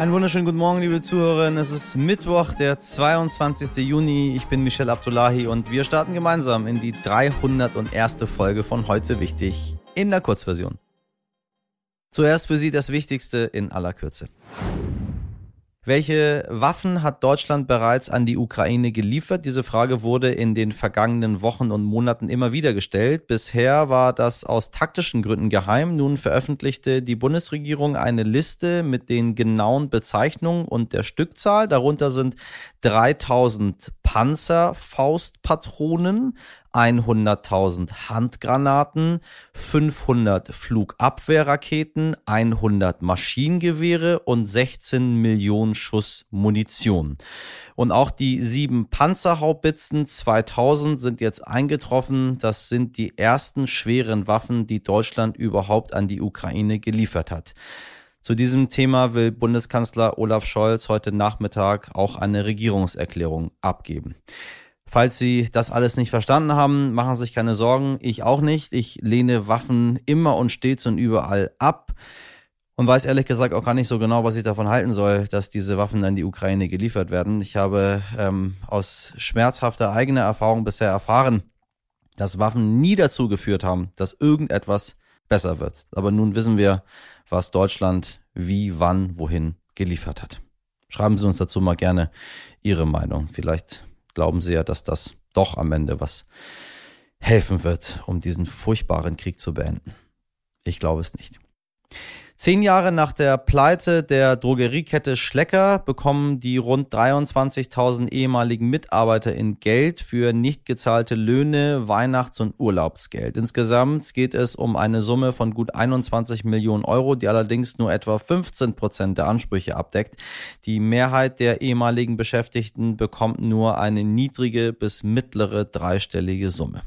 Einen wunderschönen guten Morgen, liebe Zuhörerinnen. Es ist Mittwoch, der 22. Juni. Ich bin Michel Abdullahi und wir starten gemeinsam in die 301. Folge von Heute Wichtig in der Kurzversion. Zuerst für Sie das Wichtigste in aller Kürze. Welche Waffen hat Deutschland bereits an die Ukraine geliefert? Diese Frage wurde in den vergangenen Wochen und Monaten immer wieder gestellt. Bisher war das aus taktischen Gründen geheim. Nun veröffentlichte die Bundesregierung eine Liste mit den genauen Bezeichnungen und der Stückzahl. Darunter sind 3000 Panzerfaustpatronen, 100.000 Handgranaten, 500 Flugabwehrraketen, 100 Maschinengewehre und 16 Millionen Schuss Munition. Und auch die sieben Panzerhaubitzen 2000 sind jetzt eingetroffen. Das sind die ersten schweren Waffen, die Deutschland überhaupt an die Ukraine geliefert hat. Zu diesem Thema will Bundeskanzler Olaf Scholz heute Nachmittag auch eine Regierungserklärung abgeben. Falls Sie das alles nicht verstanden haben, machen Sie sich keine Sorgen. Ich auch nicht. Ich lehne Waffen immer und stets und überall ab und weiß ehrlich gesagt auch gar nicht so genau, was ich davon halten soll, dass diese Waffen an die Ukraine geliefert werden. Ich habe ähm, aus schmerzhafter eigener Erfahrung bisher erfahren, dass Waffen nie dazu geführt haben, dass irgendetwas besser wird. Aber nun wissen wir, was Deutschland wie, wann, wohin geliefert hat. Schreiben Sie uns dazu mal gerne Ihre Meinung. Vielleicht glauben sie ja, dass das doch am Ende was helfen wird, um diesen furchtbaren Krieg zu beenden. Ich glaube es nicht. Zehn Jahre nach der Pleite der Drogeriekette Schlecker bekommen die rund 23.000 ehemaligen Mitarbeiter in Geld für nicht gezahlte Löhne, Weihnachts- und Urlaubsgeld. Insgesamt geht es um eine Summe von gut 21 Millionen Euro, die allerdings nur etwa 15 Prozent der Ansprüche abdeckt. Die Mehrheit der ehemaligen Beschäftigten bekommt nur eine niedrige bis mittlere dreistellige Summe.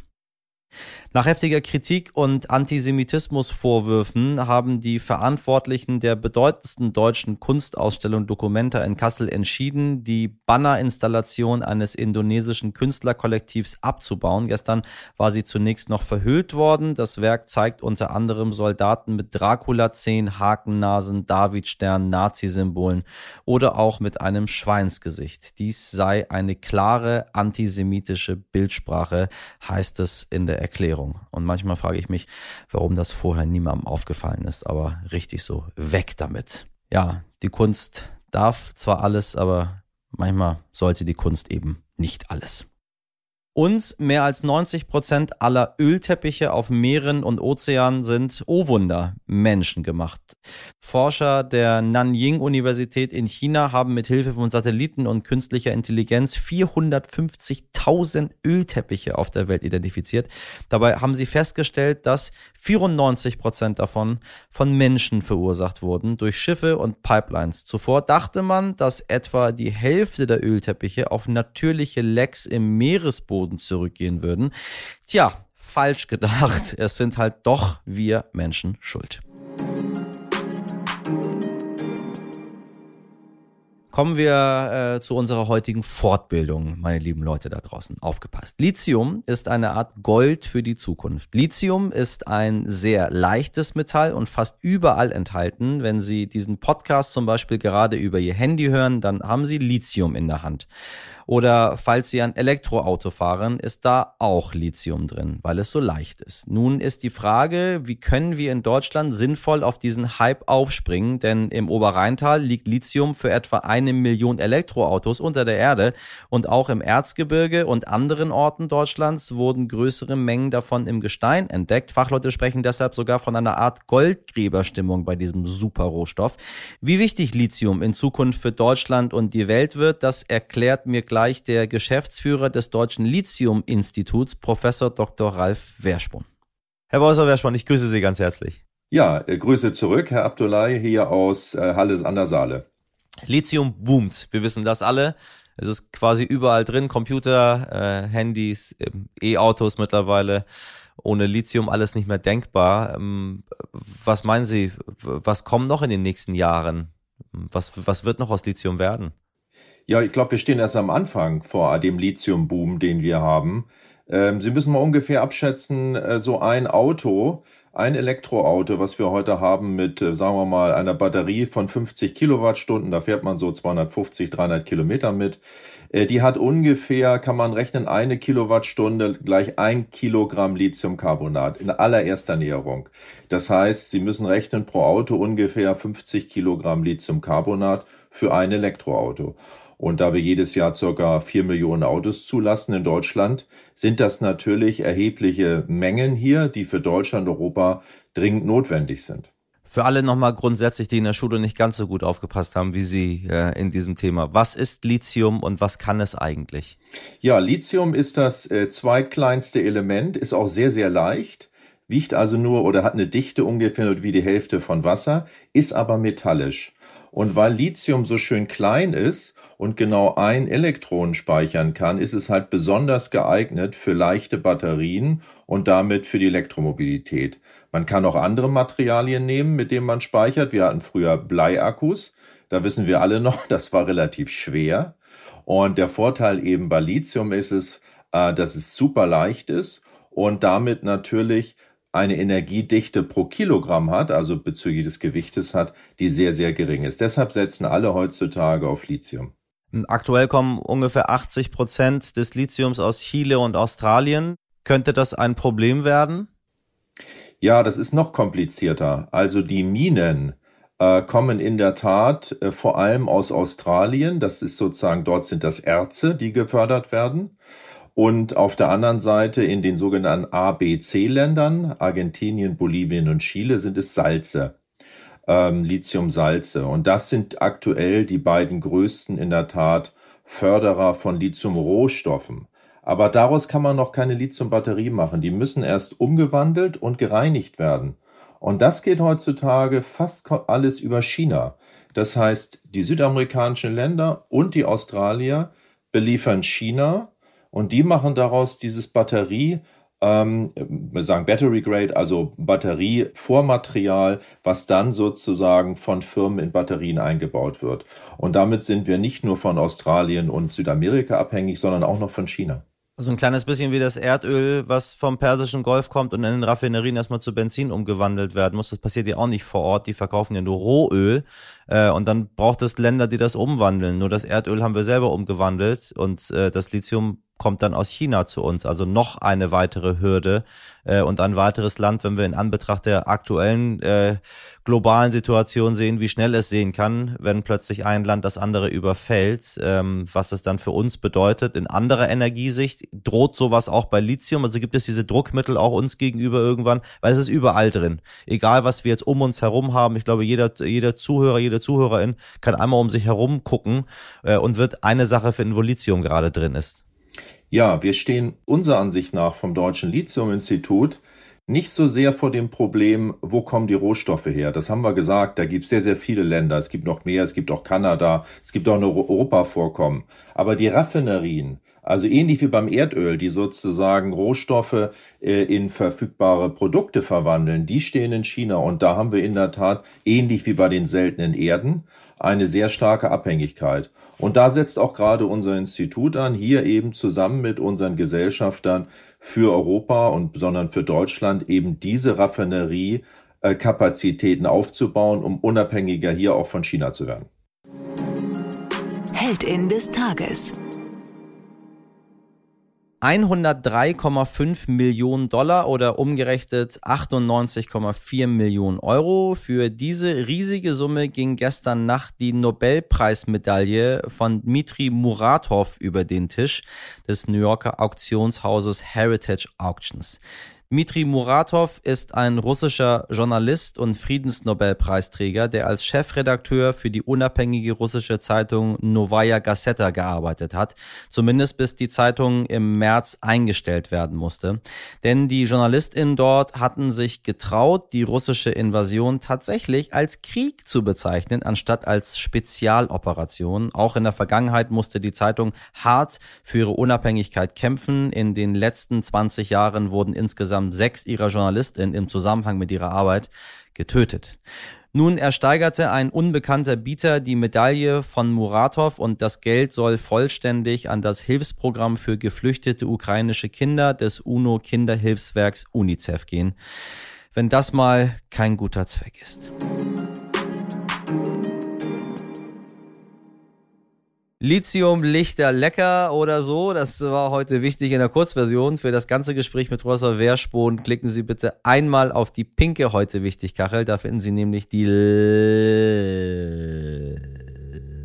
Nach heftiger Kritik und Antisemitismusvorwürfen haben die Verantwortlichen der bedeutendsten deutschen Kunstausstellung Documenta in Kassel entschieden, die Bannerinstallation eines indonesischen Künstlerkollektivs abzubauen. Gestern war sie zunächst noch verhüllt worden. Das Werk zeigt unter anderem Soldaten mit Dracula-Zehen, Hakennasen, Davidstern, Nazi-Symbolen oder auch mit einem Schweinsgesicht. Dies sei eine klare antisemitische Bildsprache, heißt es in der Erklärung. Erklärung. Und manchmal frage ich mich, warum das vorher niemandem aufgefallen ist, aber richtig so, weg damit. Ja, die Kunst darf zwar alles, aber manchmal sollte die Kunst eben nicht alles. Und mehr als 90 Prozent aller Ölteppiche auf Meeren und Ozeanen sind, oh Wunder, menschengemacht. Forscher der Nanying-Universität in China haben mit Hilfe von Satelliten und künstlicher Intelligenz 450.000 Ölteppiche auf der Welt identifiziert. Dabei haben sie festgestellt, dass 94 Prozent davon von Menschen verursacht wurden durch Schiffe und Pipelines. Zuvor dachte man, dass etwa die Hälfte der Ölteppiche auf natürliche Lecks im Meeresboden Boden zurückgehen würden. Tja, falsch gedacht. Es sind halt doch wir Menschen schuld. Kommen wir äh, zu unserer heutigen Fortbildung, meine lieben Leute da draußen. Aufgepasst. Lithium ist eine Art Gold für die Zukunft. Lithium ist ein sehr leichtes Metall und fast überall enthalten. Wenn Sie diesen Podcast zum Beispiel gerade über Ihr Handy hören, dann haben Sie Lithium in der Hand. Oder falls Sie ein Elektroauto fahren, ist da auch Lithium drin, weil es so leicht ist. Nun ist die Frage, wie können wir in Deutschland sinnvoll auf diesen Hype aufspringen? Denn im Oberrheintal liegt Lithium für etwa eine Million Elektroautos unter der Erde und auch im Erzgebirge und anderen Orten Deutschlands wurden größere Mengen davon im Gestein entdeckt. Fachleute sprechen deshalb sogar von einer Art Goldgräberstimmung bei diesem Superrohstoff. Wie wichtig Lithium in Zukunft für Deutschland und die Welt wird, das erklärt mir gleich der Geschäftsführer des Deutschen Lithium-Instituts, Professor Dr. Ralf Werspun. Herr Professor Werspun, ich grüße Sie ganz herzlich. Ja, äh, Grüße zurück, Herr Abdullahi, hier aus äh, Halle an der Saale. Lithium boomt, wir wissen das alle. Es ist quasi überall drin, Computer, äh, Handys, ähm, E-Autos mittlerweile. Ohne Lithium alles nicht mehr denkbar. Ähm, was meinen Sie, was kommt noch in den nächsten Jahren? Was, was wird noch aus Lithium werden? Ja, ich glaube, wir stehen erst am Anfang vor dem Lithium-Boom, den wir haben. Ähm, Sie müssen mal ungefähr abschätzen, äh, so ein Auto, ein Elektroauto, was wir heute haben mit, äh, sagen wir mal, einer Batterie von 50 Kilowattstunden, da fährt man so 250, 300 Kilometer mit, äh, die hat ungefähr, kann man rechnen, eine Kilowattstunde gleich ein Kilogramm Lithiumcarbonat in allererster Näherung. Das heißt, Sie müssen rechnen pro Auto ungefähr 50 Kilogramm Lithiumcarbonat für ein Elektroauto. Und da wir jedes Jahr circa vier Millionen Autos zulassen in Deutschland, sind das natürlich erhebliche Mengen hier, die für Deutschland, Europa dringend notwendig sind. Für alle nochmal grundsätzlich, die in der Schule nicht ganz so gut aufgepasst haben wie Sie äh, in diesem Thema. Was ist Lithium und was kann es eigentlich? Ja, Lithium ist das äh, zweitkleinste Element, ist auch sehr, sehr leicht, wiegt also nur oder hat eine Dichte ungefähr wie die Hälfte von Wasser, ist aber metallisch. Und weil Lithium so schön klein ist und genau ein Elektron speichern kann, ist es halt besonders geeignet für leichte Batterien und damit für die Elektromobilität. Man kann auch andere Materialien nehmen, mit denen man speichert. Wir hatten früher Bleiakkus. Da wissen wir alle noch, das war relativ schwer. Und der Vorteil eben bei Lithium ist es, äh, dass es super leicht ist und damit natürlich eine Energiedichte pro Kilogramm hat, also bezüglich des Gewichtes hat, die sehr, sehr gering ist. Deshalb setzen alle heutzutage auf Lithium. Aktuell kommen ungefähr 80 Prozent des Lithiums aus Chile und Australien. Könnte das ein Problem werden? Ja, das ist noch komplizierter. Also die Minen äh, kommen in der Tat äh, vor allem aus Australien. Das ist sozusagen, dort sind das Erze, die gefördert werden. Und auf der anderen Seite in den sogenannten ABC-Ländern, Argentinien, Bolivien und Chile, sind es Salze ähm, Lithiumsalze. Und das sind aktuell die beiden größten in der Tat Förderer von Lithiumrohstoffen. Aber daraus kann man noch keine Lithiumbatterie machen. Die müssen erst umgewandelt und gereinigt werden. Und das geht heutzutage fast alles über China. Das heißt, die südamerikanischen Länder und die Australier beliefern China und die machen daraus dieses Batterie ähm, wir sagen Battery Grade, also Batterievormaterial, was dann sozusagen von Firmen in Batterien eingebaut wird. Und damit sind wir nicht nur von Australien und Südamerika abhängig, sondern auch noch von China. Also ein kleines bisschen wie das Erdöl, was vom Persischen Golf kommt und in den Raffinerien erstmal zu Benzin umgewandelt werden muss. Das passiert ja auch nicht vor Ort. Die verkaufen ja nur Rohöl. Äh, und dann braucht es Länder, die das umwandeln. Nur das Erdöl haben wir selber umgewandelt und äh, das Lithium kommt dann aus China zu uns. Also noch eine weitere Hürde äh, und ein weiteres Land, wenn wir in Anbetracht der aktuellen äh, globalen Situation sehen, wie schnell es sehen kann, wenn plötzlich ein Land das andere überfällt, ähm, was es dann für uns bedeutet. In anderer Energiesicht droht sowas auch bei Lithium. Also gibt es diese Druckmittel auch uns gegenüber irgendwann, weil es ist überall drin. Egal, was wir jetzt um uns herum haben. Ich glaube, jeder, jeder Zuhörer, jede Zuhörerin kann einmal um sich herum gucken äh, und wird eine Sache finden, wo Lithium gerade drin ist. Ja, wir stehen unserer Ansicht nach vom Deutschen Lithium-Institut nicht so sehr vor dem Problem, wo kommen die Rohstoffe her. Das haben wir gesagt, da gibt es sehr, sehr viele Länder. Es gibt noch mehr, es gibt auch Kanada, es gibt auch noch Europa-Vorkommen. Aber die Raffinerien, also ähnlich wie beim Erdöl, die sozusagen Rohstoffe äh, in verfügbare Produkte verwandeln, die stehen in China. Und da haben wir in der Tat, ähnlich wie bei den seltenen Erden, eine sehr starke Abhängigkeit. Und da setzt auch gerade unser Institut an, hier eben zusammen mit unseren Gesellschaftern für Europa und besonders für Deutschland eben diese Raffineriekapazitäten aufzubauen, um unabhängiger hier auch von China zu werden. Heldin des Tages. 103,5 Millionen Dollar oder umgerechnet 98,4 Millionen Euro. Für diese riesige Summe ging gestern Nacht die Nobelpreismedaille von Dmitri Muratov über den Tisch des New Yorker Auktionshauses Heritage Auctions. Dmitri Muratov ist ein russischer Journalist und Friedensnobelpreisträger, der als Chefredakteur für die unabhängige russische Zeitung Novaya Gazeta gearbeitet hat, zumindest bis die Zeitung im März eingestellt werden musste. Denn die JournalistInnen dort hatten sich getraut, die russische Invasion tatsächlich als Krieg zu bezeichnen, anstatt als Spezialoperation. Auch in der Vergangenheit musste die Zeitung hart für ihre Unabhängigkeit kämpfen. In den letzten 20 Jahren wurden insgesamt insgesamt sechs ihrer JournalistInnen im Zusammenhang mit ihrer Arbeit getötet. Nun ersteigerte ein unbekannter Bieter die Medaille von Muratov und das Geld soll vollständig an das Hilfsprogramm für geflüchtete ukrainische Kinder des UNO-Kinderhilfswerks UNICEF gehen. wenn das mal kein guter Zweck ist. Lithium, Lichter, lecker oder so. Das war heute wichtig in der Kurzversion. Für das ganze Gespräch mit Professor Wehrspon klicken Sie bitte einmal auf die pinke heute wichtig Kachel. Da finden Sie nämlich die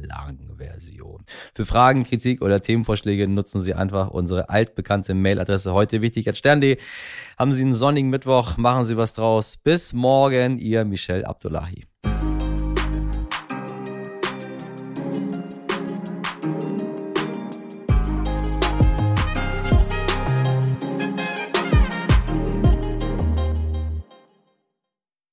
Langversion. Für Fragen, Kritik oder Themenvorschläge nutzen Sie einfach unsere altbekannte Mailadresse heute wichtig at stern.de. Haben Sie einen sonnigen Mittwoch, machen Sie was draus. Bis morgen, Ihr Michel Abdullahi.